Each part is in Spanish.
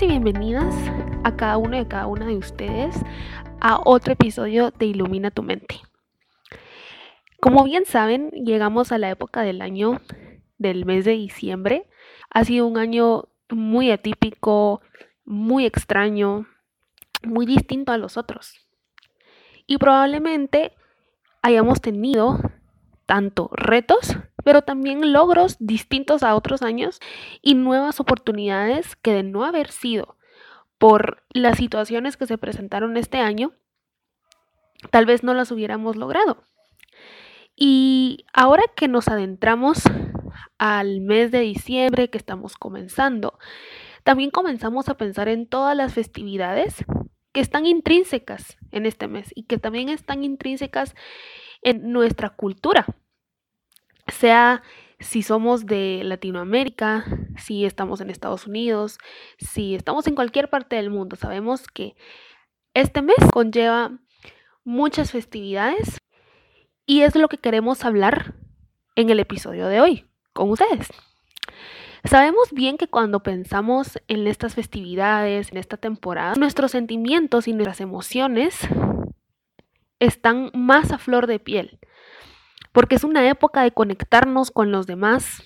Y bienvenidas a cada uno y a cada una de ustedes a otro episodio de Ilumina tu mente. Como bien saben, llegamos a la época del año del mes de diciembre. Ha sido un año muy atípico, muy extraño, muy distinto a los otros. Y probablemente hayamos tenido tanto retos, pero también logros distintos a otros años y nuevas oportunidades que de no haber sido por las situaciones que se presentaron este año, tal vez no las hubiéramos logrado. Y ahora que nos adentramos al mes de diciembre que estamos comenzando, también comenzamos a pensar en todas las festividades que están intrínsecas en este mes y que también están intrínsecas en nuestra cultura, sea si somos de Latinoamérica, si estamos en Estados Unidos, si estamos en cualquier parte del mundo, sabemos que este mes conlleva muchas festividades y es lo que queremos hablar en el episodio de hoy con ustedes. Sabemos bien que cuando pensamos en estas festividades, en esta temporada, nuestros sentimientos y nuestras emociones están más a flor de piel porque es una época de conectarnos con los demás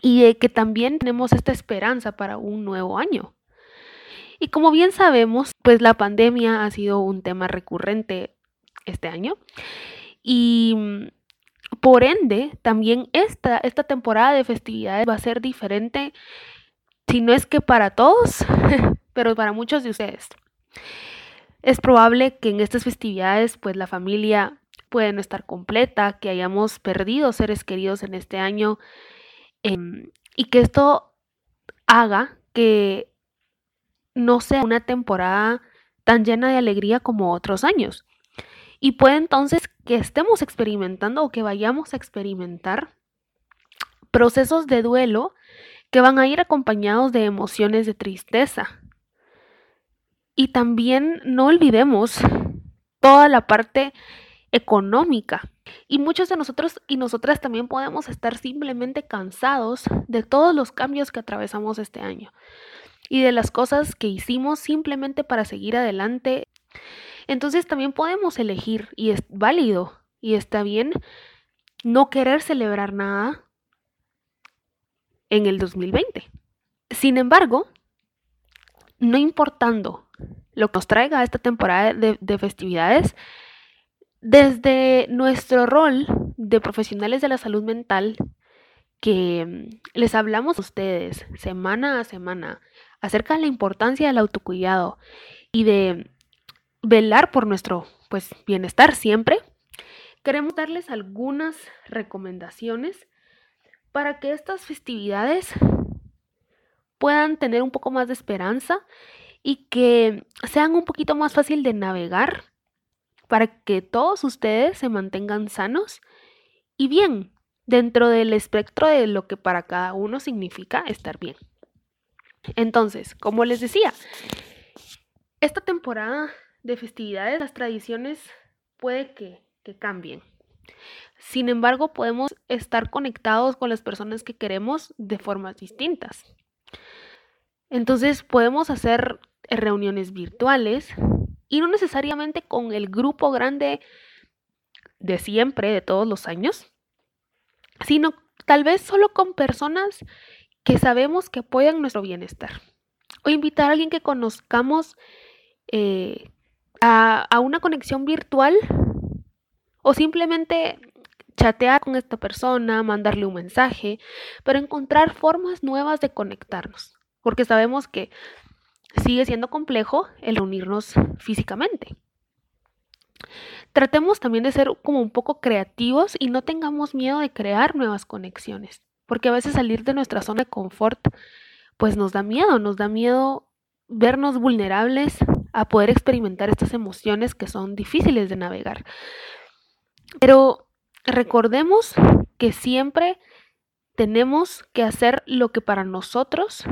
y de que también tenemos esta esperanza para un nuevo año. Y como bien sabemos, pues la pandemia ha sido un tema recurrente este año y mm, por ende también esta, esta temporada de festividades va a ser diferente, si no es que para todos, pero para muchos de ustedes. Es probable que en estas festividades pues la familia puede no estar completa, que hayamos perdido seres queridos en este año em, y que esto haga que no sea una temporada tan llena de alegría como otros años. Y puede entonces que estemos experimentando o que vayamos a experimentar procesos de duelo que van a ir acompañados de emociones de tristeza. Y también no olvidemos toda la parte económica. Y muchos de nosotros y nosotras también podemos estar simplemente cansados de todos los cambios que atravesamos este año y de las cosas que hicimos simplemente para seguir adelante. Entonces también podemos elegir y es válido y está bien no querer celebrar nada en el 2020. Sin embargo, no importando lo que nos traiga esta temporada de, de festividades, desde nuestro rol de profesionales de la salud mental, que mm, les hablamos a ustedes semana a semana acerca de la importancia del autocuidado y de velar por nuestro pues, bienestar siempre, queremos darles algunas recomendaciones para que estas festividades puedan tener un poco más de esperanza y que sean un poquito más fácil de navegar para que todos ustedes se mantengan sanos y bien dentro del espectro de lo que para cada uno significa estar bien. Entonces, como les decía, esta temporada de festividades, las tradiciones puede que, cambien. Sin embargo, podemos estar conectados con las personas que queremos de formas distintas. Entonces, podemos hacer reuniones virtuales, y no necesariamente con el grupo grande de siempre, de todos los años, sino tal vez solo con personas que sabemos que apoyan nuestro bienestar. O invitar a alguien que conozcamos eh, a, a una conexión virtual o simplemente chatear con esta persona, mandarle un mensaje, pero encontrar formas nuevas de conectarnos, porque sabemos que sigue siendo complejo el reunirnos físicamente. Tratemos también de ser como un poco creativos y no tengamos miedo de crear nuevas conexiones, porque a veces salir de nuestra zona de confort pues nos da miedo, nos da miedo vernos vulnerables a poder experimentar estas emociones que son difíciles de navegar. Pero recordemos que siempre tenemos que hacer lo que para nosotros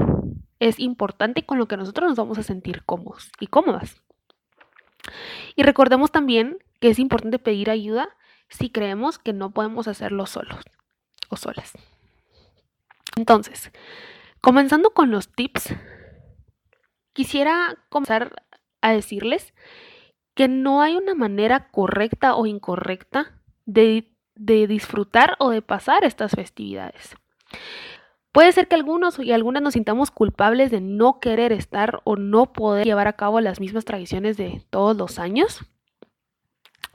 es importante con lo que nosotros nos vamos a sentir cómodos y cómodas. Y recordemos también que es importante pedir ayuda si creemos que no podemos hacerlo solos o solas. Entonces, comenzando con los tips, quisiera comenzar a decirles que no hay una manera correcta o incorrecta de, de disfrutar o de pasar estas festividades. Puede ser que algunos y algunas nos sintamos culpables de no querer estar o no poder llevar a cabo las mismas tradiciones de todos los años,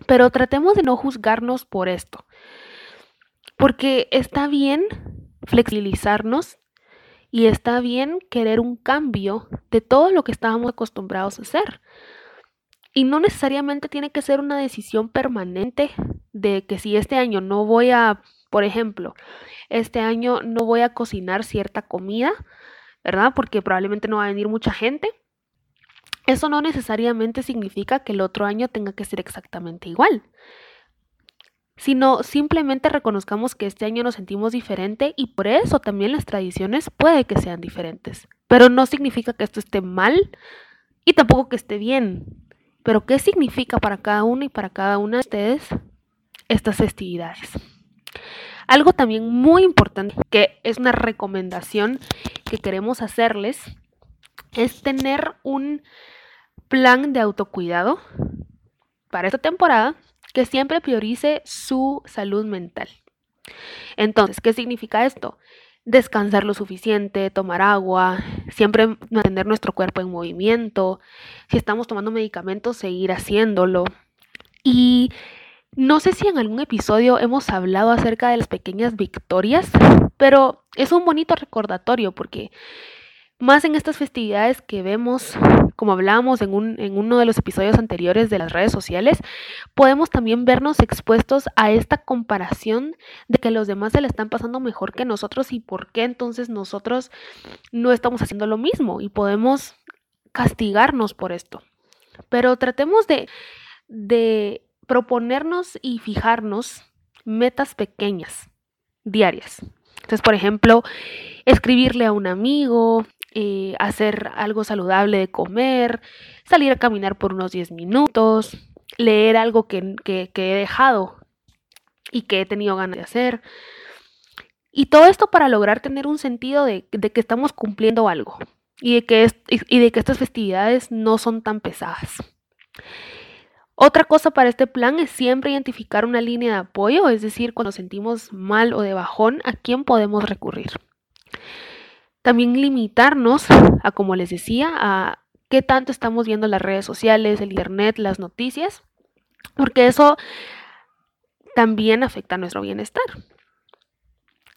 pero tratemos de no juzgarnos por esto, porque está bien flexibilizarnos y está bien querer un cambio de todo lo que estábamos acostumbrados a hacer. Y no necesariamente tiene que ser una decisión permanente de que si este año no voy a, por ejemplo, este año no voy a cocinar cierta comida, ¿verdad? Porque probablemente no va a venir mucha gente. Eso no necesariamente significa que el otro año tenga que ser exactamente igual sino simplemente reconozcamos que este año nos sentimos diferente y por eso también las tradiciones puede que sean diferentes. Pero no significa que esto esté mal y tampoco que esté bien. Pero ¿qué significa para cada uno y para cada una de ustedes estas festividades? Algo también muy importante, que es una recomendación que queremos hacerles, es tener un plan de autocuidado para esta temporada que siempre priorice su salud mental. Entonces, ¿qué significa esto? Descansar lo suficiente, tomar agua, siempre mantener nuestro cuerpo en movimiento. Si estamos tomando medicamentos, seguir haciéndolo. Y no sé si en algún episodio hemos hablado acerca de las pequeñas victorias, pero es un bonito recordatorio porque más en estas festividades que vemos, como hablábamos en, uno de los episodios anteriores de las redes sociales, podemos también vernos expuestos a esta comparación de que los demás se le están pasando mejor que nosotros y por qué entonces nosotros no estamos haciendo lo mismo y podemos castigarnos por esto. Pero tratemos de, de proponernos y fijarnos metas pequeñas, diarias. Entonces, por ejemplo, escribirle a un amigo, eh, hacer algo saludable de comer, salir a caminar por unos 10 minutos, leer algo que, he dejado y que he tenido ganas de hacer. Y todo esto para lograr tener un sentido de, que estamos cumpliendo algo y de, que y de que estas festividades no son tan pesadas. Otra cosa para este plan es siempre identificar una línea de apoyo, es decir, cuando sentimos mal o de bajón, a quién podemos recurrir. También limitarnos a, como les decía, a qué tanto estamos viendo las redes sociales, el internet, las noticias, porque eso también afecta a nuestro bienestar.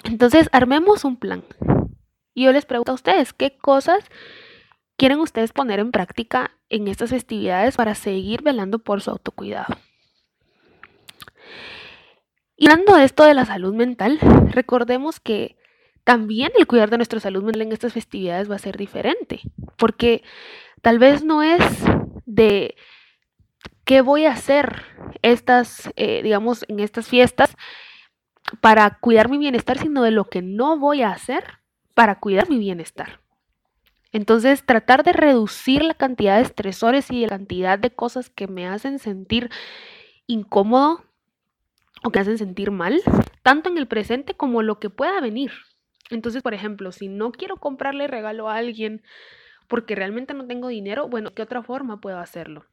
Entonces, armemos un plan. Y yo les pregunto a ustedes, ¿qué cosas quieren ustedes poner en práctica en estas festividades para seguir velando por su autocuidado? Y hablando de esto de la salud mental, recordemos que también el cuidar de nuestra salud mental en estas festividades va a ser diferente, porque tal vez no es de qué voy a hacer estas, eh, digamos, en estas fiestas para cuidar mi bienestar, sino de lo que no voy a hacer para cuidar mi bienestar. Entonces, tratar de reducir la cantidad de estresores y la cantidad de cosas que me hacen sentir incómodo o que hacen sentir mal, tanto en el presente como lo que pueda venir. Entonces, por ejemplo, si no quiero comprarle regalo a alguien porque realmente no tengo dinero, bueno, ¿qué otra forma puedo hacerlo?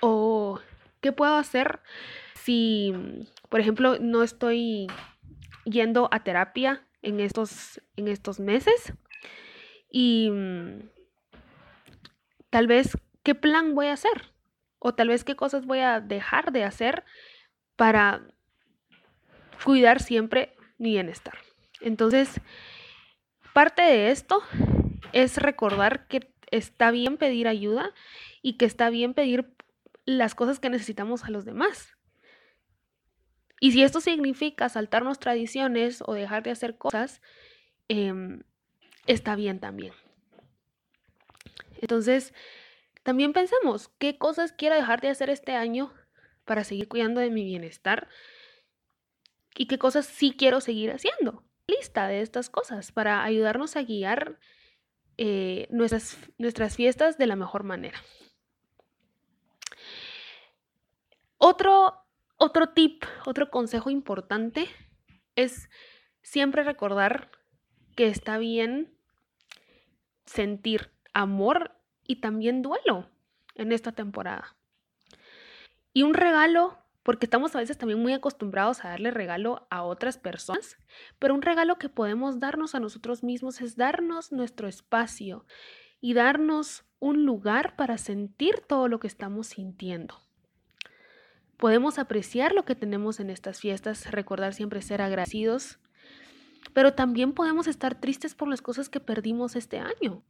O ¿qué puedo hacer si, por ejemplo, no estoy yendo a terapia en estos, en estos meses? Y mm, tal vez, ¿qué plan voy a hacer? O tal vez, ¿qué cosas voy a dejar de hacer para cuidar siempre mi bienestar? Entonces, parte de esto es recordar que está bien pedir ayuda y que está bien pedir las cosas que necesitamos a los demás. Y si esto significa saltarnos tradiciones o dejar de hacer cosas, em, está bien también. Entonces, también pensemos, ¿qué cosas quiero dejar de hacer este año para seguir cuidando de mi bienestar? ¿Y qué cosas sí quiero seguir haciendo? lista de estas cosas para ayudarnos a guiar eh, nuestras, nuestras fiestas de la mejor manera. Otro, otro tip, otro consejo importante es siempre recordar que está bien sentir amor y también duelo en esta temporada. Y un regalo, porque estamos a veces también muy acostumbrados a darle regalo a otras personas, pero un regalo que podemos darnos a nosotros mismos es darnos nuestro espacio y darnos un lugar para sentir todo lo que estamos sintiendo. Podemos apreciar lo que tenemos en estas fiestas, recordar siempre ser agradecidos, pero también podemos estar tristes por las cosas que perdimos este año.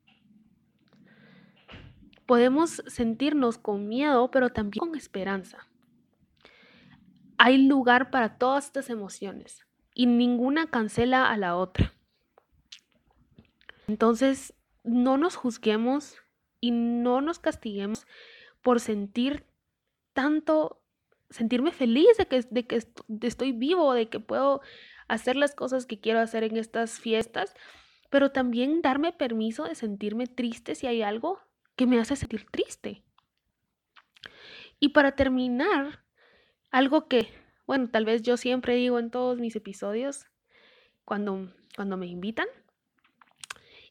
Podemos sentirnos con miedo, pero también con esperanza. Hay lugar para todas estas emociones y ninguna cancela a la otra. Entonces, no nos juzguemos y no nos castiguemos por sentir tanto, sentirme feliz de que, de que estoy vivo, de que puedo hacer las cosas que quiero hacer en estas fiestas, pero también darme permiso de sentirme triste si hay algo que me hace sentir triste. Y para terminar, algo que, bueno, tal vez yo siempre digo en todos mis episodios cuando, cuando me invitan,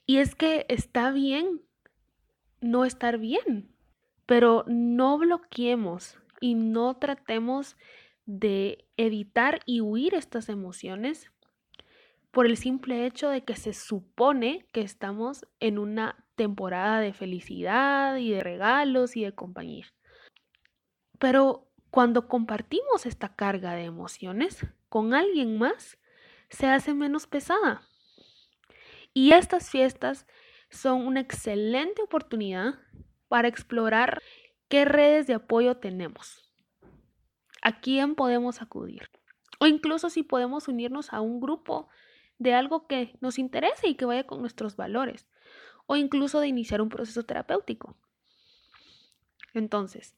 y es que está bien no estar bien, pero no bloqueemos y no tratemos de evitar y huir estas emociones por el simple hecho de que se supone que estamos en una temporada de felicidad y de regalos y de compañía. Pero cuando compartimos esta carga de emociones con alguien más, se hace menos pesada. Y estas fiestas son una excelente oportunidad para explorar qué redes de apoyo tenemos a quién podemos acudir. O incluso si podemos unirnos a un grupo de algo que nos interese y que vaya con nuestros valores. O incluso de iniciar un proceso terapéutico. Entonces,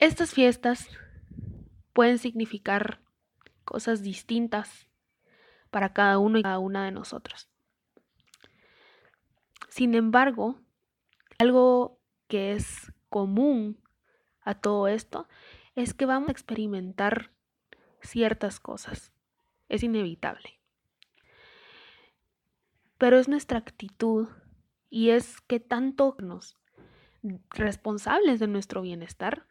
estas fiestas pueden significar cosas distintas para cada uno y cada una de nosotros. Sin embargo, algo que es común a todo esto es que vamos a experimentar ciertas cosas. Es inevitable. Pero es nuestra actitud y es que tanto nos responsables de nuestro bienestar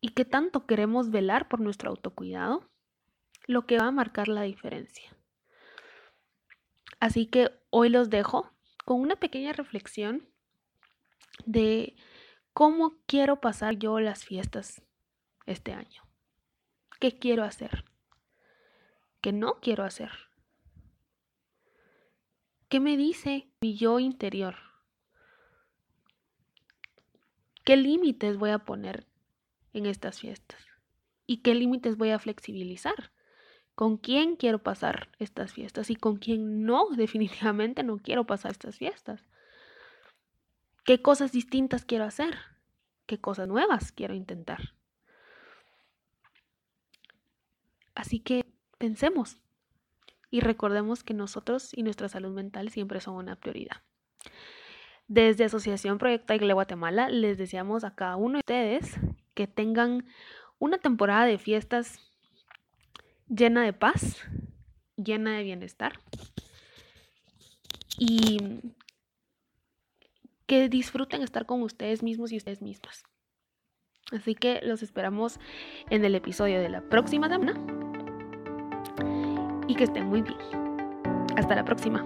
y que tanto queremos velar por nuestro autocuidado, lo que va a marcar la diferencia. Así que hoy los dejo con una pequeña reflexión de ¿Cómo quiero pasar yo las fiestas este año? ¿Qué quiero hacer? ¿Qué no quiero hacer? ¿Qué me dice mi yo interior? ¿Qué límites voy a poner en estas fiestas? ¿Y qué límites voy a flexibilizar? ¿Con quién quiero pasar estas fiestas y con quién no? Definitivamente no quiero pasar estas fiestas qué cosas distintas quiero hacer, qué cosas nuevas quiero intentar. Así que pensemos y recordemos que nosotros y nuestra salud mental siempre son una prioridad. Desde Asociación Proyecto Iglesia Guatemala les deseamos a cada uno de ustedes que tengan una temporada de fiestas llena de paz, llena de bienestar y que disfruten estar con ustedes mismos y ustedes mismas. Así que los esperamos en el episodio de la próxima semana y que estén muy bien. Hasta la próxima.